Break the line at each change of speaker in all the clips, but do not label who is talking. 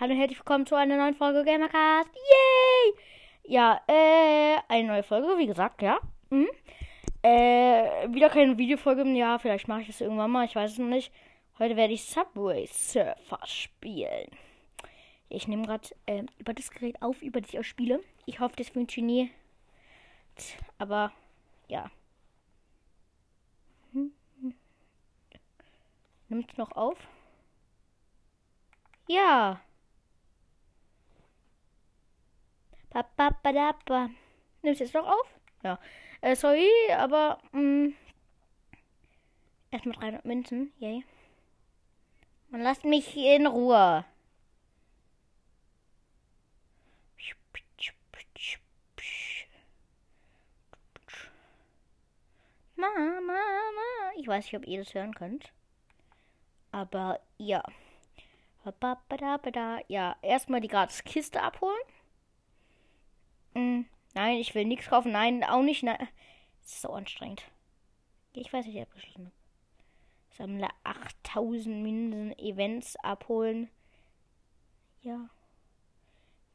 Hallo und herzlich willkommen zu einer neuen Folge Gamercast. Yay! Ja, äh, eine neue Folge, wie gesagt, ja. Mhm. Äh, wieder keine Videofolge im Jahr. Vielleicht mache ich es irgendwann mal, ich weiß es noch nicht. Heute werde ich Subway Surfer spielen. Ich nehme gerade äh, über das Gerät auf, über das ich auch spiele. Ich hoffe, das funktioniert. Aber, ja. Hm. Nimmt es noch auf? Ja. Papapadapa. Nimmst du jetzt noch auf? Ja. Äh, sorry, aber mh, erstmal 300 Münzen. Yay. Man lasst mich in Ruhe. Mama, Mama. Ich weiß nicht, ob ihr das hören könnt. Aber ja. Ja, erstmal die gratis Kiste abholen. Mm, nein, ich will nichts kaufen. Nein, auch nicht. Nein. Das ist so anstrengend. Ich weiß nicht, ich habe. Sammle 8000 Münzen Events abholen. Ja.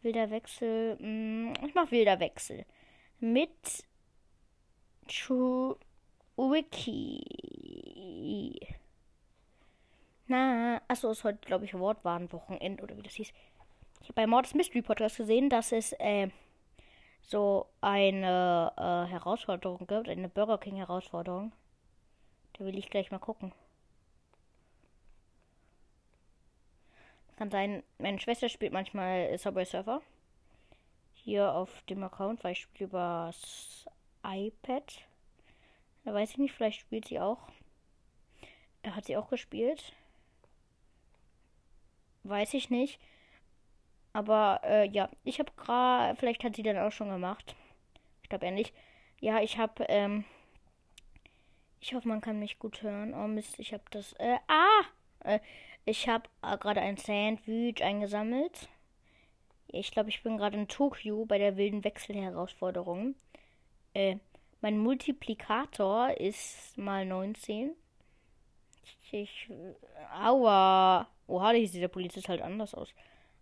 Wilder Wechsel. Mm, ich mach wilder Wechsel. Mit True Wiki. Na, achso, ist heute, glaube ich, Wortwarenwochenende oder wie das hieß. Ich habe bei Mordes Mystery Podcast gesehen, dass es äh, so eine äh, Herausforderung gibt, eine Burger King Herausforderung. Da will ich gleich mal gucken. Kann sein, meine Schwester spielt manchmal Subway Surfer. Hier auf dem Account, weil ich spiele übers iPad. Da weiß ich nicht, vielleicht spielt sie auch. Hat sie auch gespielt? Weiß ich nicht. Aber äh, ja, ich habe gerade, vielleicht hat sie dann auch schon gemacht. Ich glaube eher nicht. Ja, ich habe, ähm, ich hoffe, man kann mich gut hören. Oh Mist, ich habe das, äh, ah! Äh, ich habe äh, gerade ein Sandwich eingesammelt. Ich glaube, ich bin gerade in Tokio bei der wilden Wechselherausforderung. Äh, mein Multiplikator ist mal 19. Ich, ich, aua. Oha, hier sieht der Polizist halt anders aus.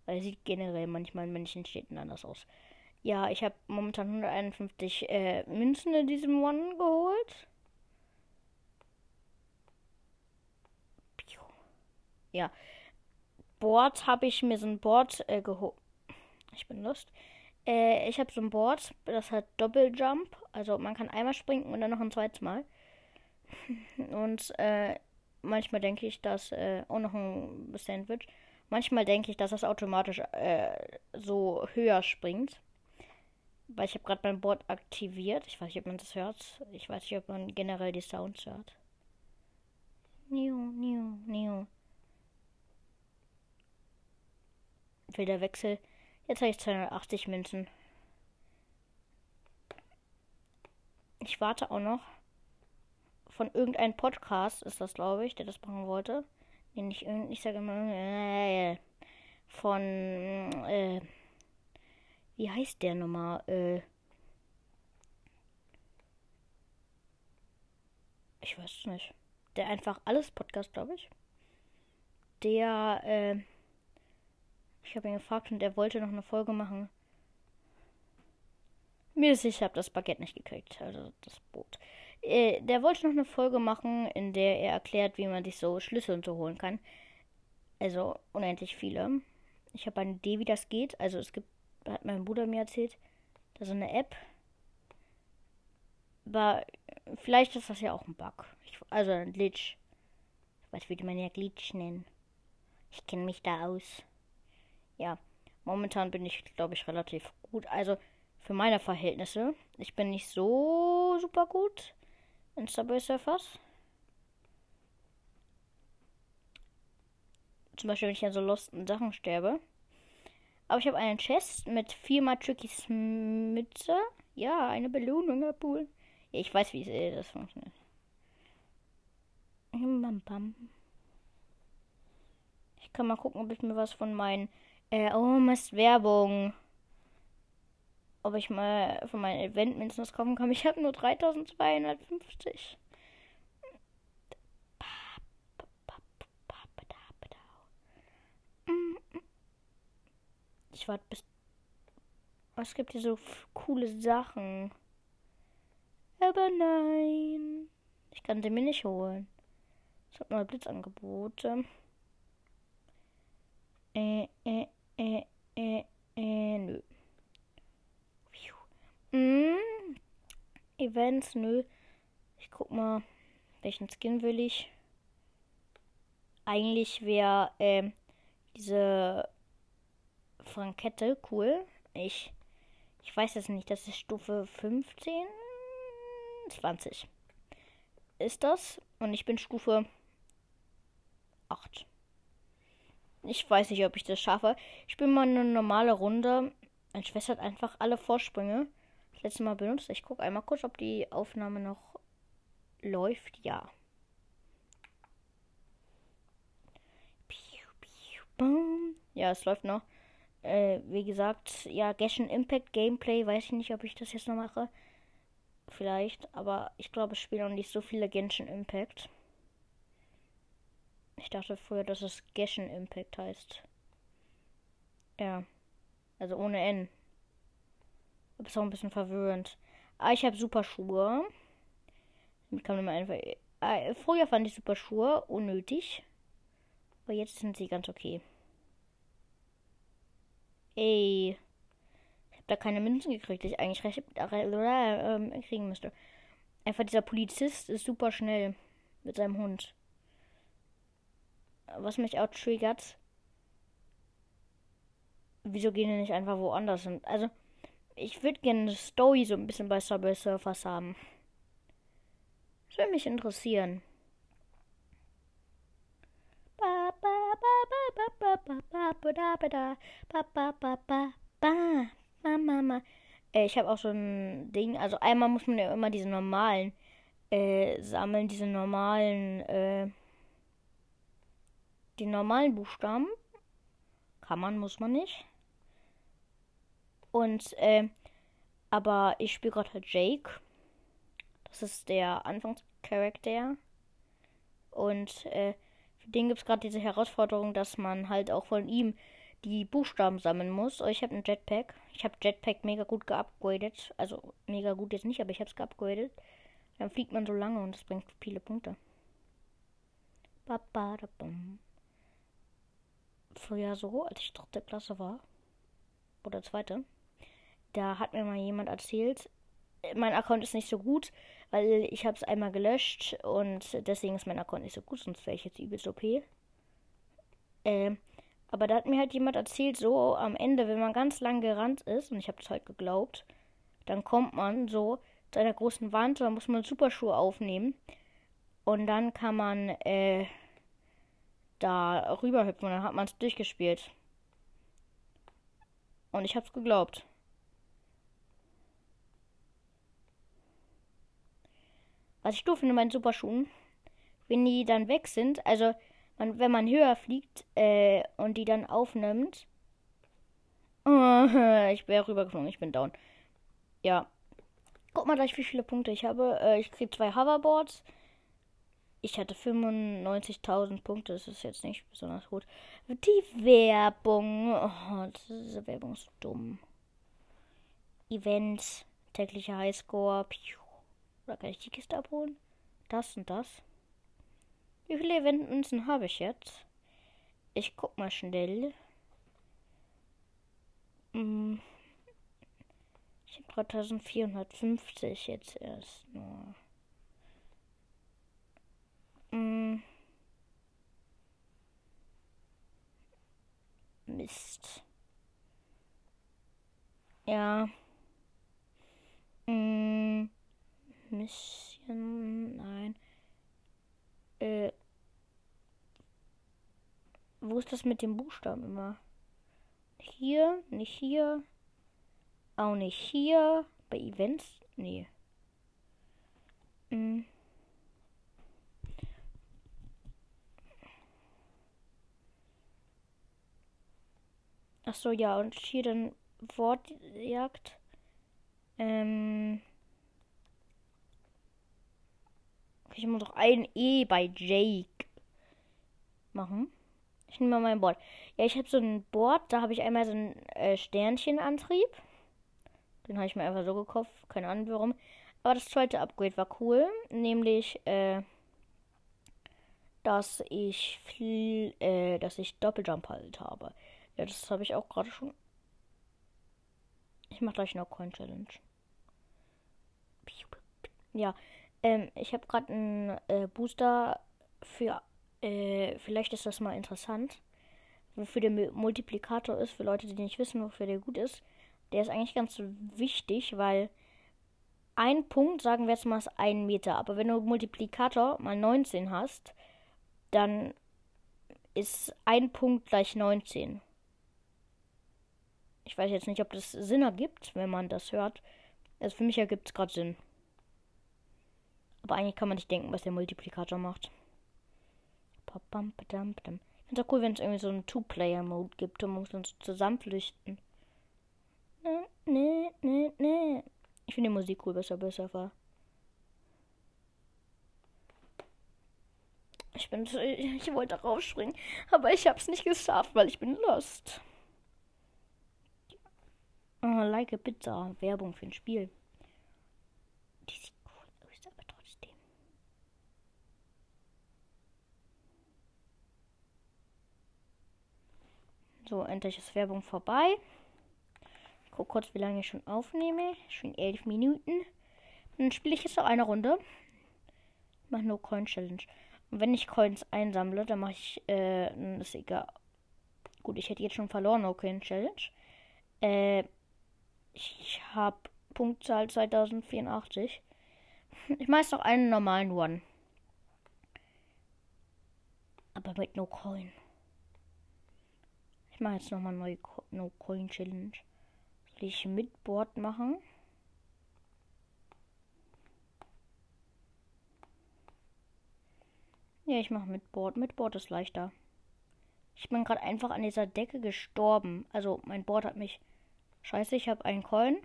Er sieht generell manchmal in manchen Städten anders aus. Ja, ich habe momentan 151 äh, Münzen in diesem One geholt. Ja. Board habe ich mir so ein Board äh, geholt. Ich bin lust. Äh, ich habe so ein Board, das hat Doppeljump. Also man kann einmal springen und dann noch ein zweites Mal. Und äh, manchmal denke ich, dass äh, auch noch ein Sandwich. Manchmal denke ich, dass das automatisch äh, so höher springt. Weil ich habe gerade mein Board aktiviert. Ich weiß nicht, ob man das hört. Ich weiß nicht, ob man generell die Sounds hört. Niu, niu, niu. Wilder Wechsel. Jetzt habe ich 280 Münzen. Ich warte auch noch. Von irgendeinem Podcast ist das, glaube ich, der das machen wollte. Nee, nicht irgendein, ich sage immer, äh, von, äh, wie heißt der nochmal? Äh, ich weiß es nicht. Der einfach alles Podcast, glaube ich. Der, äh, ich habe ihn gefragt und er wollte noch eine Folge machen. Mir ist ich habe das Baguette nicht gekriegt, also das Boot. Äh, der wollte noch eine Folge machen, in der er erklärt, wie man sich so Schlüssel und so holen kann. Also unendlich viele. Ich habe eine Idee, wie das geht. Also es gibt, hat mein Bruder mir erzählt, da so eine App. Aber vielleicht ist das ja auch ein Bug. Ich, also ein Glitch. Was würde man ja Glitch nennen? Ich kenne mich da aus. Ja, momentan bin ich, glaube ich, relativ gut. Also für meine Verhältnisse. Ich bin nicht so super gut in Subway Surfers. Zum Beispiel, wenn ich an so losten Sachen sterbe. Aber ich habe einen Chest mit viermal Trickys Mütze. Ja, eine Belohnung abholen. Ja, ich weiß, wie es das funktioniert. Ich kann mal gucken, ob ich mir was von meinen. Äh, oh, Mist, Werbung ob ich mal von meinen Event was kaufen kann. Ich habe nur 3250. Ich warte bis. Was gibt hier so coole Sachen? Aber nein. Ich kann sie mir nicht holen. Ich habe neue Blitzangebote. Äh, äh, äh, nö. Mm. Events, nö. Ich guck mal, welchen Skin will ich. Eigentlich wäre ähm, diese Frankette cool. Ich, ich weiß es nicht. Das ist Stufe 15, 20. Ist das? Und ich bin Stufe 8. Ich weiß nicht, ob ich das schaffe. Ich bin mal eine normale Runde. Meine Schwester hat einfach alle Vorsprünge das letzte Mal benutzt. Ich gucke einmal kurz, ob die Aufnahme noch läuft. Ja. Ja, es läuft noch. Äh, wie gesagt, ja, Genshin Impact Gameplay, weiß ich nicht, ob ich das jetzt noch mache. Vielleicht, aber ich glaube, es spielen noch nicht so viele Genshin Impact. Ich dachte früher, dass es Genshin Impact heißt. Ja. Also ohne N. Aber ist auch ein bisschen verwirrend. Ah, ich habe super Schuhe. Kann man einfach. Ah, früher fand ich super Schuhe unnötig. Aber jetzt sind sie ganz okay. Ey. Ich habe da keine Münzen gekriegt, die ich eigentlich recht, äh, kriegen müsste. Einfach dieser Polizist ist super schnell mit seinem Hund. Was mich auch triggert. Wieso gehen die nicht einfach woanders hin? Also, ich würde gerne eine Story so ein bisschen bei Subway Surfers haben. Das würde mich interessieren. Ich habe auch so ein Ding. Also einmal muss man ja immer diese normalen äh, sammeln, diese normalen, äh, die normalen Buchstaben. Kann man, muss man nicht. Und, äh, aber ich spiele gerade halt Jake. Das ist der Anfangscharakter. Und, äh, für den gibt es gerade diese Herausforderung, dass man halt auch von ihm die Buchstaben sammeln muss. Oh, ich habe einen Jetpack. Ich habe Jetpack mega gut geupgradet. Also mega gut jetzt nicht, aber ich habe es geupgradet. Dann fliegt man so lange und das bringt viele Punkte. Früher so, als ich dritte Klasse war. Oder zweite. Da hat mir mal jemand erzählt, mein Account ist nicht so gut, weil ich habe es einmal gelöscht und deswegen ist mein Account nicht so gut, sonst wäre ich jetzt übelst OP. Ähm, aber da hat mir halt jemand erzählt, so am Ende, wenn man ganz lang gerannt ist, und ich habe das halt geglaubt, dann kommt man so zu einer großen Wand, da muss man Superschuhe aufnehmen und dann kann man äh, da rüberhüpfen und dann hat man es durchgespielt. Und ich hab's geglaubt. Was ich doof finde bei den Superschuhen, wenn die dann weg sind, also man, wenn man höher fliegt äh, und die dann aufnimmt. Oh, ich wäre rübergeflogen, ich bin down. Ja. Guck mal gleich, wie viele Punkte ich habe. Äh, ich kriege zwei Hoverboards. Ich hatte 95.000 Punkte, das ist jetzt nicht besonders gut. Die Werbung. Oh, diese Werbung ist dumm. Event, täglicher Highscore. Piu. Oder kann ich die Kiste abholen? Das und das. Wie viele Eventmünzen habe ich jetzt? Ich guck mal schnell. Hm. Ich habe 3450 jetzt erst nur. Hm. Mist. Ja. Hm. Mission. Nein. Äh. Wo ist das mit dem Buchstaben immer? Hier, nicht hier. Auch nicht hier. Bei Events? Nee. Hm. Ach so, ja, und hier dann Wortjagd. Ähm. Ich muss doch ein E bei Jake machen. Ich nehme mal mein Board. Ja, ich habe so ein Board, da habe ich einmal so einen äh, Sternchenantrieb. Den habe ich mir einfach so gekauft, keine Ahnung warum. Aber das zweite Upgrade war cool, nämlich, äh, dass ich viel, äh, dass ich Doppeljump halt habe. Ja, das habe ich auch gerade schon. Ich mache gleich noch Coin Challenge. Ja, ähm, ich habe gerade einen äh, Booster für, äh, vielleicht ist das mal interessant, wofür der Multiplikator ist, für Leute, die nicht wissen, wofür der gut ist. Der ist eigentlich ganz wichtig, weil ein Punkt, sagen wir jetzt mal, ist ein Meter. Aber wenn du Multiplikator mal 19 hast, dann ist ein Punkt gleich 19. Ich weiß jetzt nicht, ob das Sinn ergibt, wenn man das hört. Also für mich ergibt es gerade Sinn. Aber eigentlich kann man nicht denken, was der Multiplikator macht. Ich finde es auch cool, wenn es irgendwie so einen Two-Player-Mode gibt und man muss uns zusammenflüchten. Nee, nee, nee, nee. Ich finde die Musik cool, besser, besser war. Ich bin, ich wollte rausspringen, aber ich habe es nicht geschafft, weil ich bin lost. Oh, like a Pizza. Werbung für ein Spiel. Die sieht cool aus, aber trotzdem. So, endlich ist Werbung vorbei. Ich guck kurz, wie lange ich schon aufnehme. Schon elf Minuten. Dann spiele ich jetzt noch eine Runde. Ich mache nur Coin Challenge. Und wenn ich Coins einsammle, dann mache ich, äh, ist egal. Gut, ich hätte jetzt schon verloren, No Coin Challenge. Äh, ich habe Punktzahl 2084. Ich mache noch einen normalen One. Aber mit No Coin. Ich mache jetzt nochmal neue No Coin Challenge. Soll ich mit Board machen? Ja, ich mache mit Board. Mit Board ist leichter. Ich bin gerade einfach an dieser Decke gestorben. Also mein Board hat mich Scheiße, ich habe einen Coin.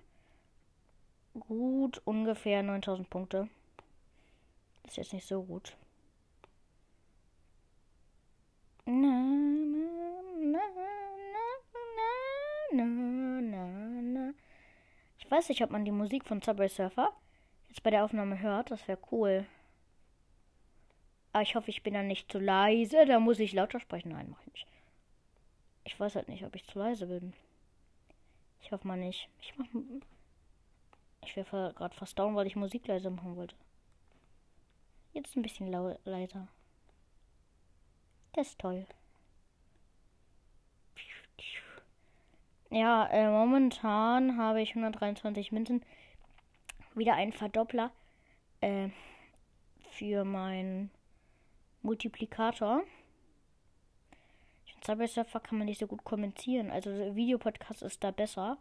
Gut, ungefähr 9000 Punkte. Ist jetzt nicht so gut. Na, na, na, na, ich weiß nicht, ob man die Musik von Subway Surfer jetzt bei der Aufnahme hört. Das wäre cool. Aber ich hoffe, ich bin dann nicht zu leise. Da muss ich lauter sprechen. Nein, mach ich nicht. Ich weiß halt nicht, ob ich zu leise bin. Ich hoffe mal nicht. Ich mach. Ich wäre gerade fast down, weil ich Musik leiser machen wollte. Jetzt ein bisschen leiser. Das ist toll. Ja, äh, momentan habe ich 123 Münzen. Wieder ein Verdoppler äh, für meinen Multiplikator. Subway Surfer kann man nicht so gut kommentieren. Also Videopodcast ist da besser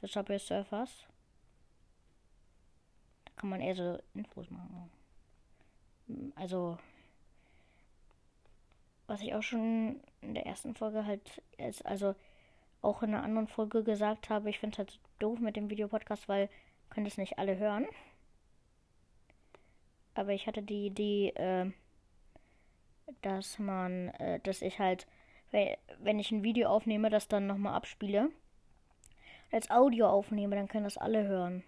für Subway Surfers. Da kann man eher so Infos machen. Also was ich auch schon in der ersten Folge halt ist, also auch in einer anderen Folge gesagt habe, ich finde es halt doof mit dem Videopodcast, weil können das nicht alle hören. Aber ich hatte die Idee, äh, dass man, äh, dass ich halt wenn ich ein Video aufnehme, das dann nochmal abspiele. Als Audio aufnehme, dann können das alle hören.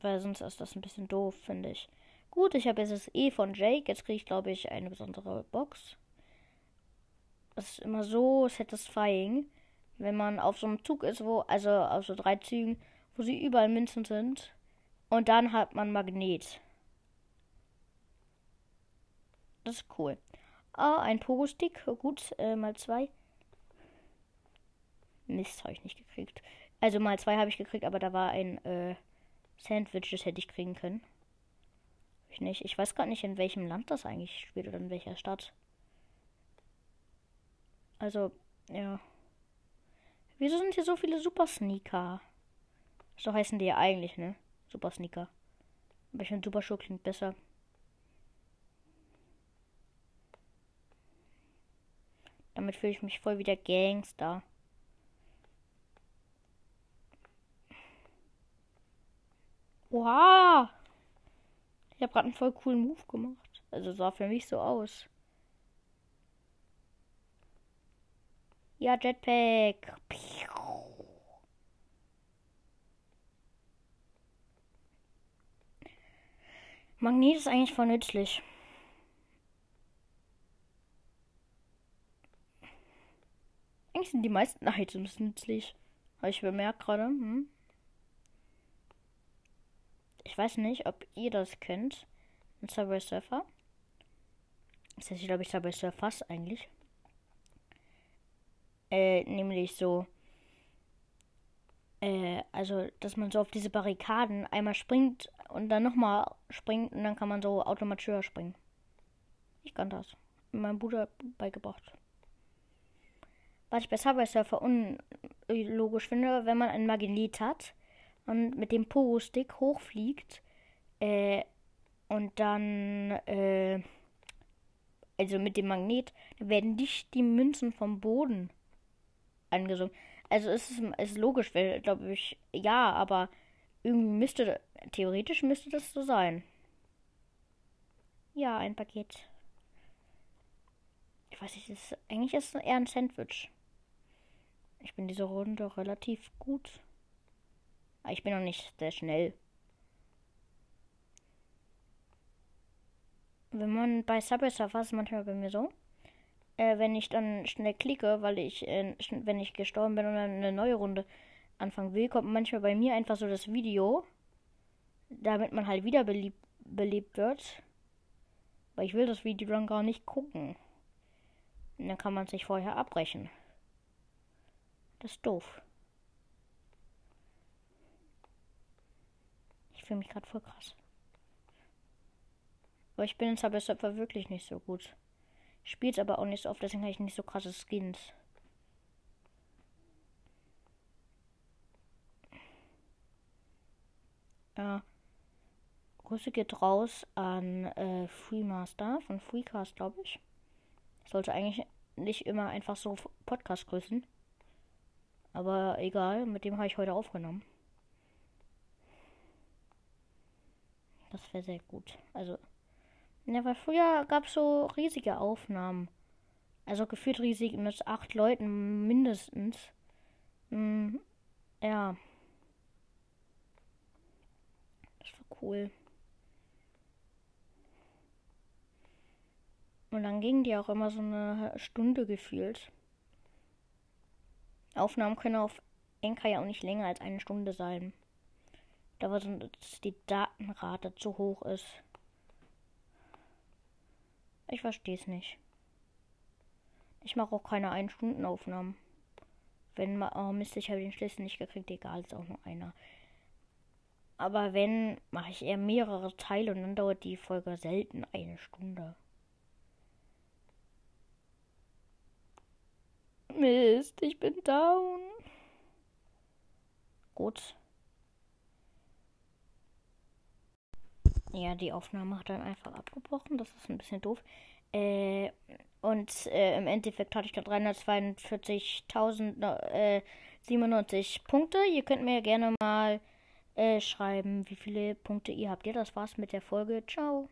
Weil sonst ist das ein bisschen doof, finde ich. Gut, ich habe jetzt das E von Jake. Jetzt kriege ich, glaube ich, eine besondere Box. Das ist immer so satisfying, wenn man auf so einem Zug ist, wo, also auf so drei Zügen, wo sie überall Münzen sind. Und dann hat man Magnet. Das ist cool. Ah, ein Pogo-Stick. Gut, äh, mal zwei. Mist, habe ich nicht gekriegt. Also mal zwei habe ich gekriegt, aber da war ein äh, Sandwich, das hätte ich kriegen können. Ich nicht. Ich weiß gar nicht, in welchem Land das eigentlich spielt oder in welcher Stadt. Also, ja. Wieso sind hier so viele Super Sneaker? So heißen die ja eigentlich, ne? Super Sneaker. Aber ich finde Super Schuh klingt besser. Damit fühle ich mich voll wie der Gangster. Wow! Ich habe gerade einen voll coolen Move gemacht. Also sah für mich so aus. Ja, Jetpack. Magnet ist eigentlich voll nützlich. Eigentlich sind die meisten Items nützlich. Habe ich bemerkt gerade. Hm? Ich weiß nicht, ob ihr das kennt. Ein Subway Surfer. Das heißt, ich glaube, ich Subway Surfers eigentlich. Äh, nämlich so. Äh, also, dass man so auf diese Barrikaden einmal springt und dann nochmal springt und dann kann man so automatisch höher springen. Ich kann das. Mein Bruder beigebracht. Was ich bei Subway Surfer unlogisch finde, wenn man ein Magnet hat und mit dem Pogo-Stick hochfliegt, äh, und dann, äh, also mit dem Magnet, werden nicht die Münzen vom Boden angesogen. Also es ist, ist logisch, weil, glaube ich, ja, aber irgendwie müsste, theoretisch müsste das so sein. Ja, ein Paket. Ich weiß nicht, ist, eigentlich ist es eher ein Sandwich. Ich bin diese Runde relativ gut. Aber ich bin noch nicht sehr schnell. Wenn man bei Subway Surfer ist manchmal bei mir so, äh, wenn ich dann schnell klicke, weil ich, äh, wenn ich gestorben bin und dann eine neue Runde anfangen will, kommt manchmal bei mir einfach so das Video, damit man halt wieder belebt, belebt wird. Weil ich will das Video dann gar nicht gucken. Und dann kann man sich vorher abbrechen. Das ist doof. Ich fühle mich gerade voll krass. Aber ich bin in Subway Surfer wirklich nicht so gut. Es aber auch nicht so oft, deswegen habe ich nicht so krasse Skins. Ja. Grüße geht raus an äh, Freemaster von Freecast, glaube ich. Sollte eigentlich nicht immer einfach so Podcast grüßen. Aber egal, mit dem habe ich heute aufgenommen. Das wäre sehr gut. Also, ja, weil früher gab es so riesige Aufnahmen. Also gefühlt riesig mit acht Leuten mindestens. Hm, ja. Das war cool. Und dann gingen die auch immer so eine Stunde gefühlt. Aufnahmen können auf Enka ja auch nicht länger als eine Stunde sein. Da war so, dass die Datenrate zu hoch ist. Ich verstehe es nicht. Ich mache auch keine 1-Stunden-Aufnahmen. Wenn man, oh Mist, ich habe den Schlüssel nicht gekriegt, egal, ist auch nur einer. Aber wenn, mache ich eher mehrere Teile und dann dauert die Folge selten eine Stunde. Mist, ich bin down. Gut. Ja, die Aufnahme hat dann einfach abgebrochen. Das ist ein bisschen doof. Äh, und äh, im Endeffekt hatte ich da 342.097 äh, Punkte. Ihr könnt mir gerne mal äh, schreiben, wie viele Punkte ihr habt. Ja, das war's mit der Folge. Ciao.